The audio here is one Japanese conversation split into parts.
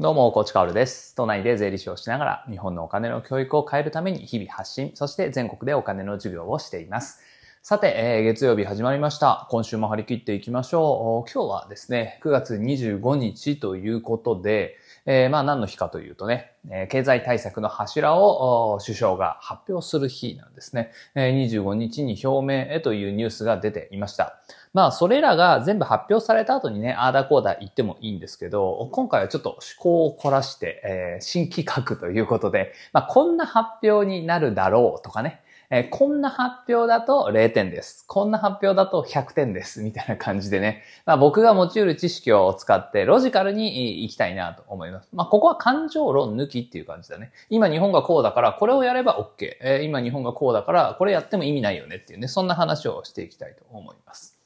どうも、コーチカオルです。都内で税理士をしながら、日本のお金の教育を変えるために日々発信、そして全国でお金の授業をしています。さて、えー月曜日始まりました。今週も張り切っていきましょう。今日はですね、9月25日ということで、えーまあ何の日かというとね、経済対策の柱を首相が発表する日なんですね。えー25日に表明へというニュースが出ていました。まあ、それらが全部発表された後にね、ああだこうだ言ってもいいんですけど、今回はちょっと思考を凝らして、えー新企画ということで、まあ、こんな発表になるだろうとかね、えーこんな発表だと0点です。こんな発表だと100点です。みたいな感じでね、まあ、僕が持ち得る知識を使ってロジカルにいきたいなと思います。まあ、ここは感情論抜きっていう感じだね。今日本がこうだからこれをやれば OK。えー今日本がこうだからこれやっても意味ないよねっていうね、そんな話をしていきたいと思います。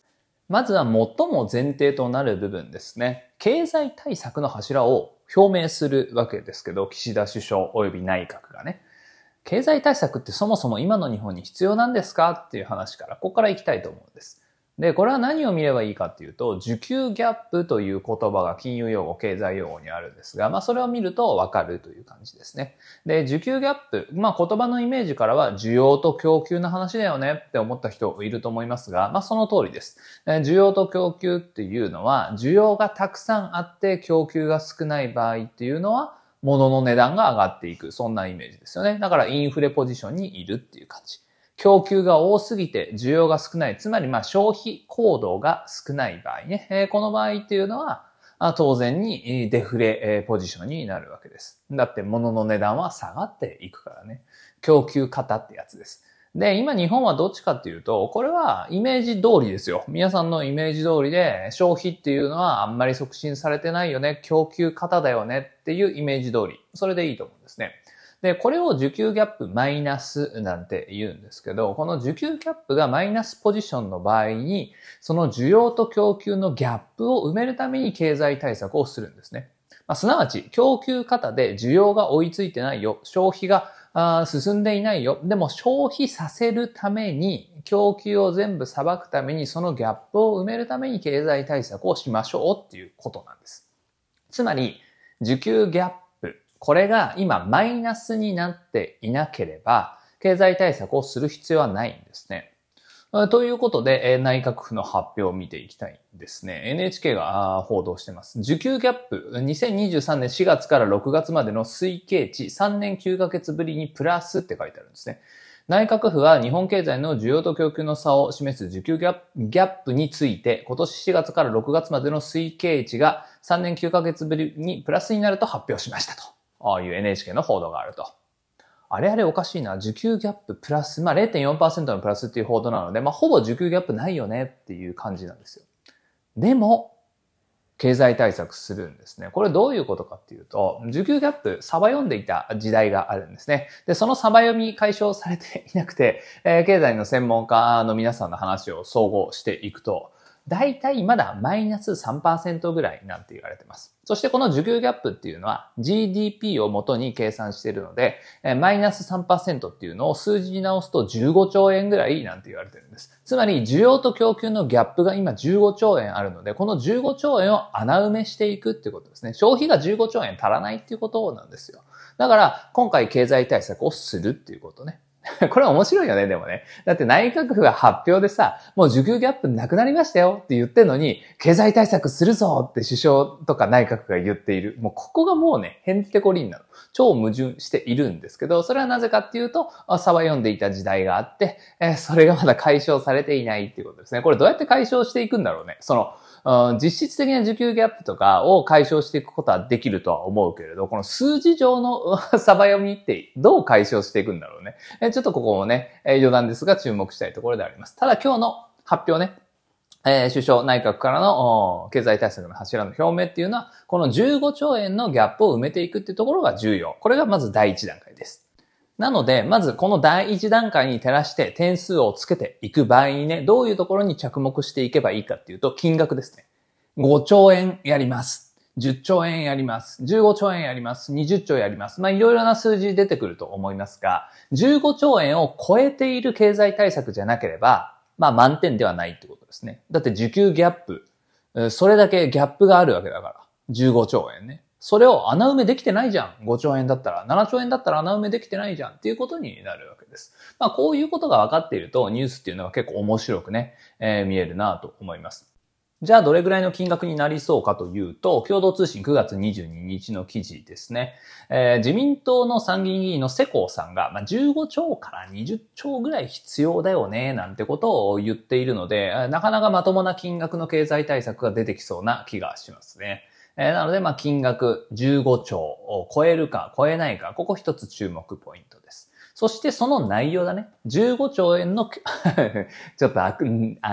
まずは最も前提となる部分ですね。経済対策の柱を表明するわけですけど、岸田首相及び内閣がね。経済対策ってそもそも今の日本に必要なんですかっていう話から、ここから行きたいと思うんです。で、これは何を見ればいいかっていうと、需給ギャップという言葉が金融用語、経済用語にあるんですが、まあそれを見るとわかるという感じですね。で、需給ギャップ、まあ言葉のイメージからは需要と供給の話だよねって思った人いると思いますが、まあその通りです。需要と供給っていうのは、需要がたくさんあって供給が少ない場合っていうのは、物の値段が上がっていく。そんなイメージですよね。だからインフレポジションにいるっていう感じ。供給が多すぎて需要が少ない。つまりまあ消費行動が少ない場合ね。えーこの場合っていうのは、あ当然にデフレえーポジションになるわけです。だって物の値段は下がっていくからね。供給型ってやつです。で、今日本はどっちかっていうと、これはイメージ通りですよ。皆さんのイメージ通りで、消費っていうのはあんまり促進されてないよね。供給型だよねっていうイメージ通り。それでいいと思うんですね。で、これを需給ギャップマイナスなんて言うんですけど、この需給ギャップがマイナスポジションの場合に、その需要と供給のギャップを埋めるために経済対策をするんですね。まあ、すなわち、供給型で需要が追いついてないよ。消費があ進んでいないよ。でも消費させるために、供給を全部裁くために、そのギャップを埋めるために経済対策をしましょうっていうことなんです。つまり、需給ギャップ。これが今マイナスになっていなければ、経済対策をする必要はないんですね。ということで、内閣府の発表を見ていきたいんですね。NHK が報道してます。需給ギャップ、2023年4月から6月までの推計値、3年9ヶ月ぶりにプラスって書いてあるんですね。内閣府は日本経済の需要と供給の差を示す需給ギャギャップについて、今年4月から6月までの推計値が3年9ヶ月ぶりにプラスになると発表しましたと。ああいう NHK の報道があると。あれあれおかしいな。需給ギャッププラス、まあ0.4%のプラスっていう報道なので、まあほぼ需給ギャップないよねっていう感じなんですよ。でも、経済対策するんですね。これどういうことかっていうと、需給ギャップ、サバ読んでいた時代があるんですね。で、そのサバ読み解消されていなくて、えー経済の専門家の皆さんの話を総合していくと、大体まだマイナス3%ぐらいなんて言われてます。そしてこの需給ギャップっていうのは GDP を元に計算しているので、マイナス3%っていうのを数字に直すと15兆円ぐらいなんて言われてるんです。つまり需要と供給のギャップが今15兆円あるので、この15兆円を穴埋めしていくっていうことですね。消費が15兆円足らないっていうことなんですよ。だから今回経済対策をするっていうことね。これ面白いよね、でもね。だって内閣府が発表でさ、もう需給ギャップなくなりましたよって言ってんのに、経済対策するぞって首相とか内閣府が言っている。もうここがもうね、へんてこりんなの。超矛盾しているんですけど、それはなぜかっていうと、あ差は読んでいた時代があって、えそれがまだ解消されていないっていうことですね。これどうやって解消していくんだろうね。その、実質的な需給ギャップとかを解消していくことはできるとは思うけれど、この数字上のサバ読みってどう解消していくんだろうね。ちょっとここもね、余談ですが注目したいところであります。ただ今日の発表ね、首相内閣からの経済対策の柱の表明っていうのは、この15兆円のギャップを埋めていくっていうところが重要。これがまず第一段階です。なので、まずこの第一段階に照らして点数をつけていく場合にね、どういうところに着目していけばいいかっていうと、金額ですね。5兆円やります。10兆円やります。15兆円やります。20兆円やります。まあ、いろいろな数字出てくると思いますが、15兆円を超えている経済対策じゃなければ、まあ、満点ではないってことですね。だって受給ギャップ、それだけギャップがあるわけだから。15兆円ね。それを穴埋めできてないじゃん。5兆円だったら。7兆円だったら穴埋めできてないじゃんっていうことになるわけです。まあこういうことが分かっているとニュースっていうのが結構面白くね、えー、見えるなと思います。じゃあどれぐらいの金額になりそうかというと、共同通信9月22日の記事ですね。えー、自民党の参議院議員の世耕さんが、まあ、15兆から20兆ぐらい必要だよね、なんてことを言っているので、なかなかまともな金額の経済対策が出てきそうな気がしますね。えー、なので、まあ、金額15兆を超えるか超えないか、ここ一つ注目ポイントです。そしてその内容だね。15兆円の ちょっとああ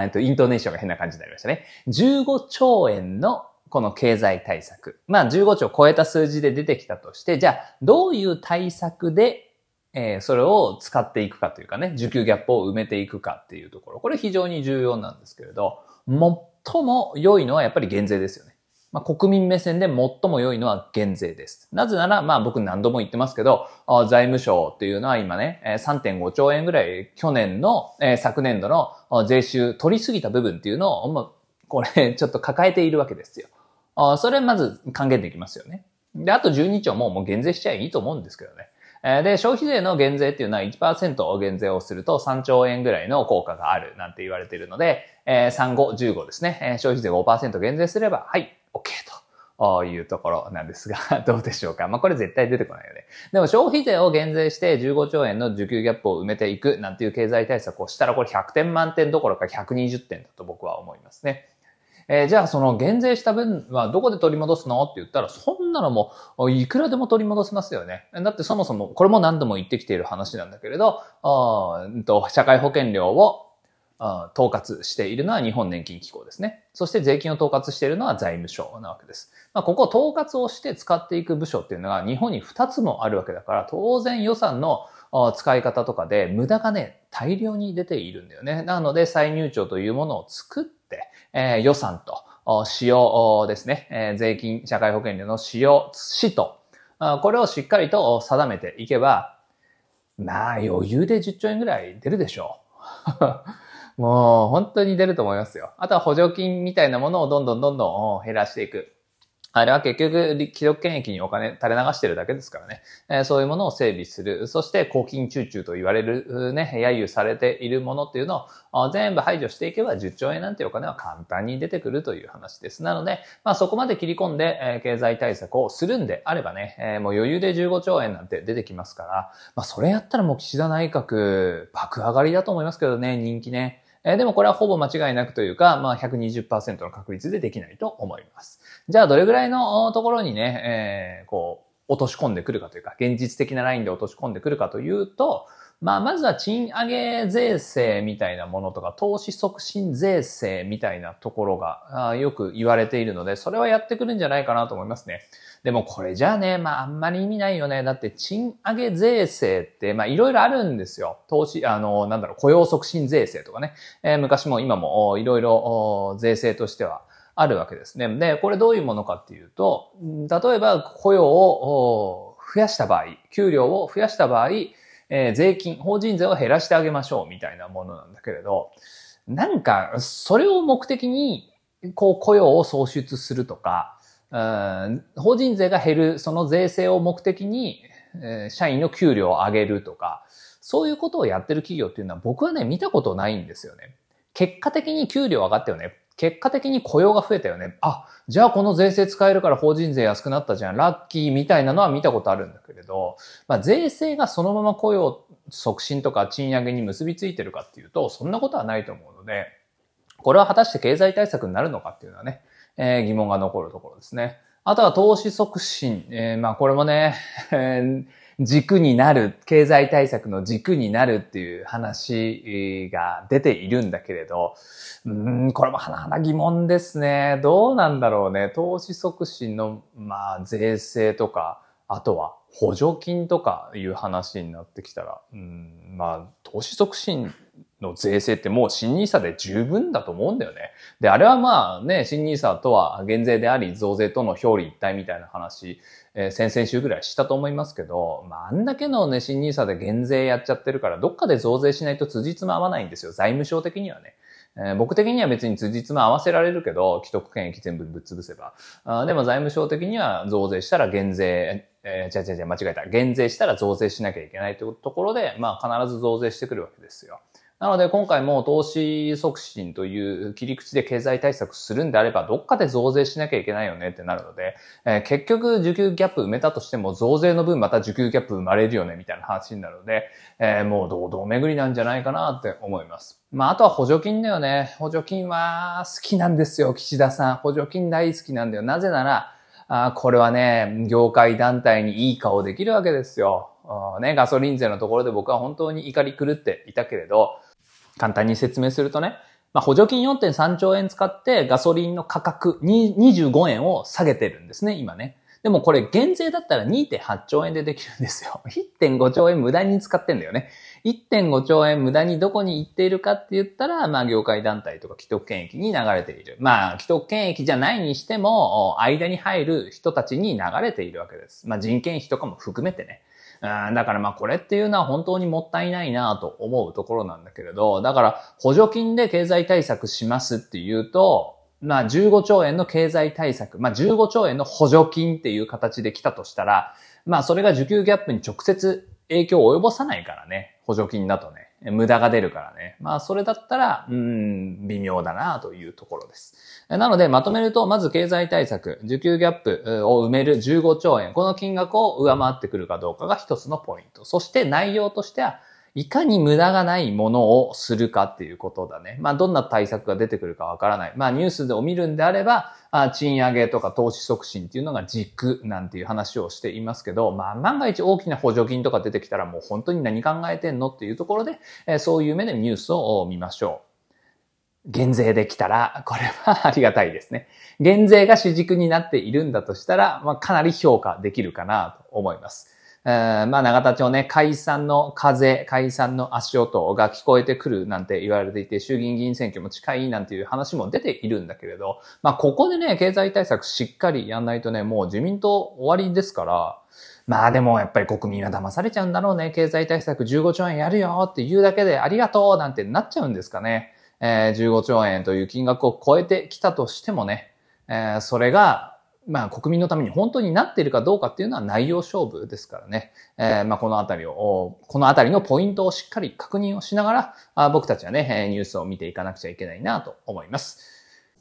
とイントネーションが変な感じになりましたね。15兆円のこの経済対策。まあ15兆超えた数字で出てきたとして、じゃあどういう対策でえー、それを使っていくかというかね、需給ギャップを埋めていくかっていうところ。これ非常に重要なんですけれど、最も良いのはやっぱり減税ですよね。まあ、国民目線で最も良いのは減税です。なぜなら、まあ僕何度も言ってますけど、財務省っていうのは今ね、3.5兆円ぐらい去年の、昨年度の税収取りすぎた部分っていうのを、まあ、これ ちょっと抱えているわけですよ。それまず還元できますよね。で、あと12兆ももう減税しちゃいいと思うんですけどね。で、消費税の減税っていうのは1%減税をすると3兆円ぐらいの効果があるなんて言われているので、3、5、15ですね。消費税5%減税すれば、はい、OK というところなんですが、どうでしょうか。まあ、これ絶対出てこないよね。でも消費税を減税して15兆円の需給ギャップを埋めていくなんていう経済対策をしたら、これ100点満点どころか120点だと僕は思いますね。えー、じゃあその減税した分はどこで取り戻すのって言ったら、そんなのもいくらでも取り戻せますよね。だってそもそも、これも何度も言ってきている話なんだけれど、あと社会保険料を統括しているのは日本年金機構ですね。そして税金を統括しているのは財務省なわけです。まあ、ここを統括をして使っていく部署っていうのが日本に2つもあるわけだから、当然予算の使い方とかで無駄がね、大量に出ているんだよね。なので、再入庁というものを作って、えー、予算と使用ですね、えー、税金、社会保険料の使用、使途、これをしっかりと定めていけば、まあ余裕で10兆円ぐらい出るでしょう。もう本当に出ると思いますよ。あとは補助金みたいなものをどんどんどんどん減らしていく。あれは結局、既読権益にお金垂れ流してるだけですからね。え、そういうものを整備する。そして、公金中中と言われる、ね、揶揄されているものっていうのを全部排除していけば10兆円なんていうお金は簡単に出てくるという話です。なので、まあそこまで切り込んで、え、経済対策をするんであればね、え、もう余裕で15兆円なんて出てきますから、まあそれやったらもう岸田内閣爆上がりだと思いますけどね、人気ね。えー、でもこれはほぼ間違いなくというか、まあ120%の確率でできないと思います。じゃあどれぐらいのところにね、えー、こう、落とし込んでくるかというか、現実的なラインで落とし込んでくるかというと、まあ、まずは賃上げ税制みたいなものとか、投資促進税制みたいなところがよく言われているので、それはやってくるんじゃないかなと思いますね。でもこれじゃあね、まああんまり意味ないよね。だって賃上げ税制って、まあいろいろあるんですよ。投資、あの、なんだろう、雇用促進税制とかね。えー、昔も今もいろいろ税制としてはあるわけですね。で、これどういうものかっていうと、例えば雇用を増やした場合、給料を増やした場合、えー、税金、法人税を減らしてあげましょうみたいなものなんだけれど、なんか、それを目的に、こう雇用を創出するとか、法人税が減る、その税制を目的に、え、社員の給料を上げるとか、そういうことをやってる企業っていうのは僕はね、見たことないんですよね。結果的に給料上がったよね。結果的に雇用が増えたよね。あ、じゃあこの税制使えるから法人税安くなったじゃん。ラッキーみたいなのは見たことあるんだけれど、まあ、税制がそのまま雇用促進とか賃上げに結びついてるかっていうと、そんなことはないと思うので、これは果たして経済対策になるのかっていうのはね、えー、疑問が残るところですね。あとは投資促進。えー、まあこれもね、軸になる、経済対策の軸になるっていう話が出ているんだけれど、うん、これもはな疑問ですね。どうなんだろうね。投資促進の、まあ、税制とか、あとは補助金とかいう話になってきたら、うん、まあ、投資促進の税制ってもう新 nisa で十分だと思うんだよね。で、あれはまあね、新 nisa とは減税であり増税との表裏一体みたいな話、え、先々週ぐらいしたと思いますけど、まああんだけのね、新 nisa で減税やっちゃってるから、どっかで増税しないと辻褄合わないんですよ。財務省的にはね。え、僕的には別に辻褄合わせられるけど、既得権益全部ぶっ潰せば。あでも財務省的には増税したら減税、えー、違う違う違う、間違えた。減税したら増税しなきゃいけないというところで、まあ必ず増税してくるわけですよ。なので今回も投資促進という切り口で経済対策するんであれば、どっかで増税しなきゃいけないよねってなるので、えー、結局受給ギャップ埋めたとしても増税の分また受給ギャップ生まれるよねみたいな話になるので、えー、もう堂々巡りなんじゃないかなって思います。まああとは補助金だよね。補助金は好きなんですよ、岸田さん。補助金大好きなんだよ。なぜなら、あこれはね、業界団体にいい顔できるわけですよ。ね、ガソリン税のところで僕は本当に怒り狂っていたけれど、簡単に説明するとね、まあ、補助金4.3兆円使ってガソリンの価格25円を下げてるんですね、今ね。でもこれ減税だったら2.8兆円でできるんですよ。1.5兆円無駄に使ってんだよね。1.5兆円無駄にどこに行っているかって言ったら、まあ業界団体とか既得権益に流れている。まあ既得権益じゃないにしても、間に入る人たちに流れているわけです。まあ人件費とかも含めてね。だからまあこれっていうのは本当にもったいないなと思うところなんだけれど、だから補助金で経済対策しますっていうと、まあ15兆円の経済対策、まあ15兆円の補助金っていう形で来たとしたら、まあそれが受給ギャップに直接影響を及ぼさないからね、補助金だとね。無駄が出るからね。まあ、それだったら、うん、微妙だなというところです。なので、まとめると、まず経済対策、需給ギャップを埋める15兆円、この金額を上回ってくるかどうかが一つのポイント。そして内容としては、いかに無駄がないものをするかっていうことだね。まあ、どんな対策が出てくるかわからない。まあ、ニュースでを見るんであれば、あ賃上げとか投資促進っていうのが軸なんていう話をしていますけど、まあ、万が一大きな補助金とか出てきたらもう本当に何考えてんのっていうところで、えー、そういう目でニュースを見ましょう。減税できたら、これはありがたいですね。減税が主軸になっているんだとしたら、まあ、かなり評価できるかなと思います。えー、まあ、長田町ね、解散の風、解散の足音が聞こえてくるなんて言われていて、衆議院議員選挙も近いなんていう話も出ているんだけれど、まあ、ここでね、経済対策しっかりやんないとね、もう自民党終わりですから、まあでもやっぱり国民は騙されちゃうんだろうね。経済対策15兆円やるよって言うだけでありがとうなんてなっちゃうんですかね。えー、15兆円という金額を超えてきたとしてもね、えー、それがまあ国民のために本当になっているかどうかっていうのは内容勝負ですからね。えー、まあこのあたりを、このあたりのポイントをしっかり確認をしながら、あ僕たちはね、ニュースを見ていかなくちゃいけないなと思います。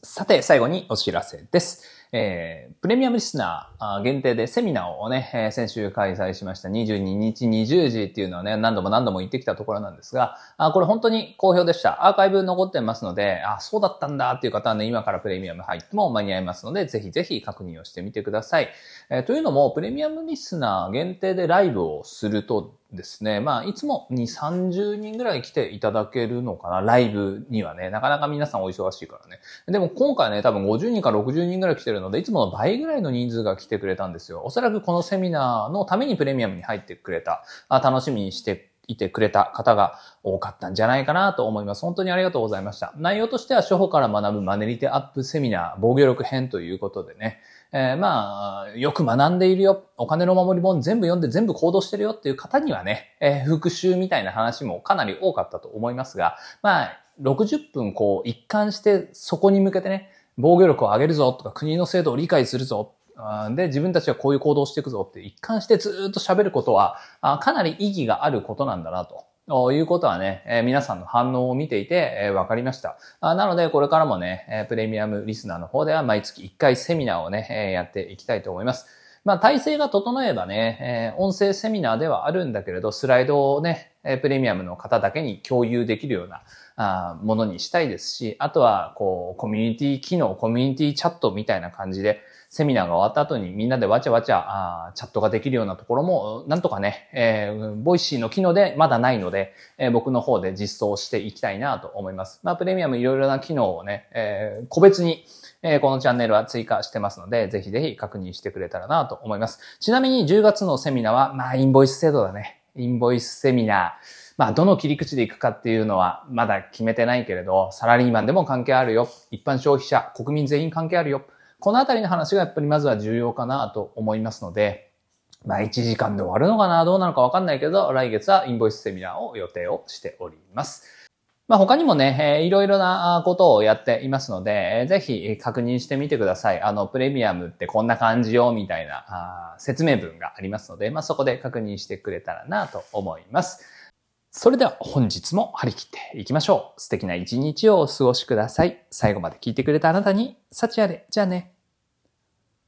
さて、最後にお知らせです。えー、プレミアムリスナー限定でセミナーをね、えー、先週開催しました22日20時っていうのはね、何度も何度も言ってきたところなんですが、あこれ本当に好評でした。アーカイブ残ってますので、あ、そうだったんだっていう方はね、今からプレミアム入っても間に合いますので、ぜひぜひ確認をしてみてください。えー、というのも、プレミアムリスナー限定でライブをするとですね。まあ、いつも2、30人ぐらい来ていただけるのかな、ライブにはね。なかなか皆さんお忙しいからね。でも今回ね、多分50人か60人ぐらい来てるので、いつもの倍ぐらいの人数が来てくれたんですよ。おそらくこのセミナーのためにプレミアムに入ってくれた、あ楽しみにしていてくれた方が多かったんじゃないかなと思います。本当にありがとうございました。内容としては、初歩から学ぶマネリテアップセミナー防御力編ということでね。えー、まあ、よく学んでいるよ。お金の守り本全部読んで全部行動してるよっていう方にはね、えー、復習みたいな話もかなり多かったと思いますが、まあ、60分こう一貫してそこに向けてね、防御力を上げるぞとか国の制度を理解するぞで、自分たちはこういう行動をしていくぞって一貫してずっと喋ることは、かなり意義があることなんだなと。ということはね、え、皆さんの反応を見ていて、えー、分かりました。あなので、これからもね、え、プレミアムリスナーの方では毎月1回セミナーをね、え、やっていきたいと思います。まあ、体制が整えばね、え、音声セミナーではあるんだけれど、スライドをね、プレミアムの方だけに共有できるようなあものにしたいですし、あとは、こう、コミュニティ機能、コミュニティチャットみたいな感じで、セミナーが終わった後にみんなでわちゃわちゃあチャットができるようなところも、なんとかね、えー、 Voicy の機能でまだないので、えー、僕の方で実装していきたいなと思います。まあ、プレミアムいろいろな機能をね、えー、個別に、えー、このチャンネルは追加してますので、ぜひぜひ確認してくれたらなと思います。ちなみに10月のセミナーは、まあ、インボイス制度だね。インボイスセミナー。まあ、どの切り口でいくかっていうのはまだ決めてないけれど、サラリーマンでも関係あるよ。一般消費者、国民全員関係あるよ。このあたりの話がやっぱりまずは重要かなと思いますので、まあ1時間で終わるのかなどうなのかわかんないけど、来月はインボイスセミナーを予定をしております。まあ、他にもね、えー、いろいろなことをやっていますので、えー、ぜひ確認してみてください。あの、プレミアムってこんな感じよ、みたいなあ説明文がありますので、まあ、そこで確認してくれたらなと思います。それでは本日も張り切っていきましょう。素敵な一日をお過ごしください。最後まで聞いてくれたあなたに、幸あれ。じゃあね。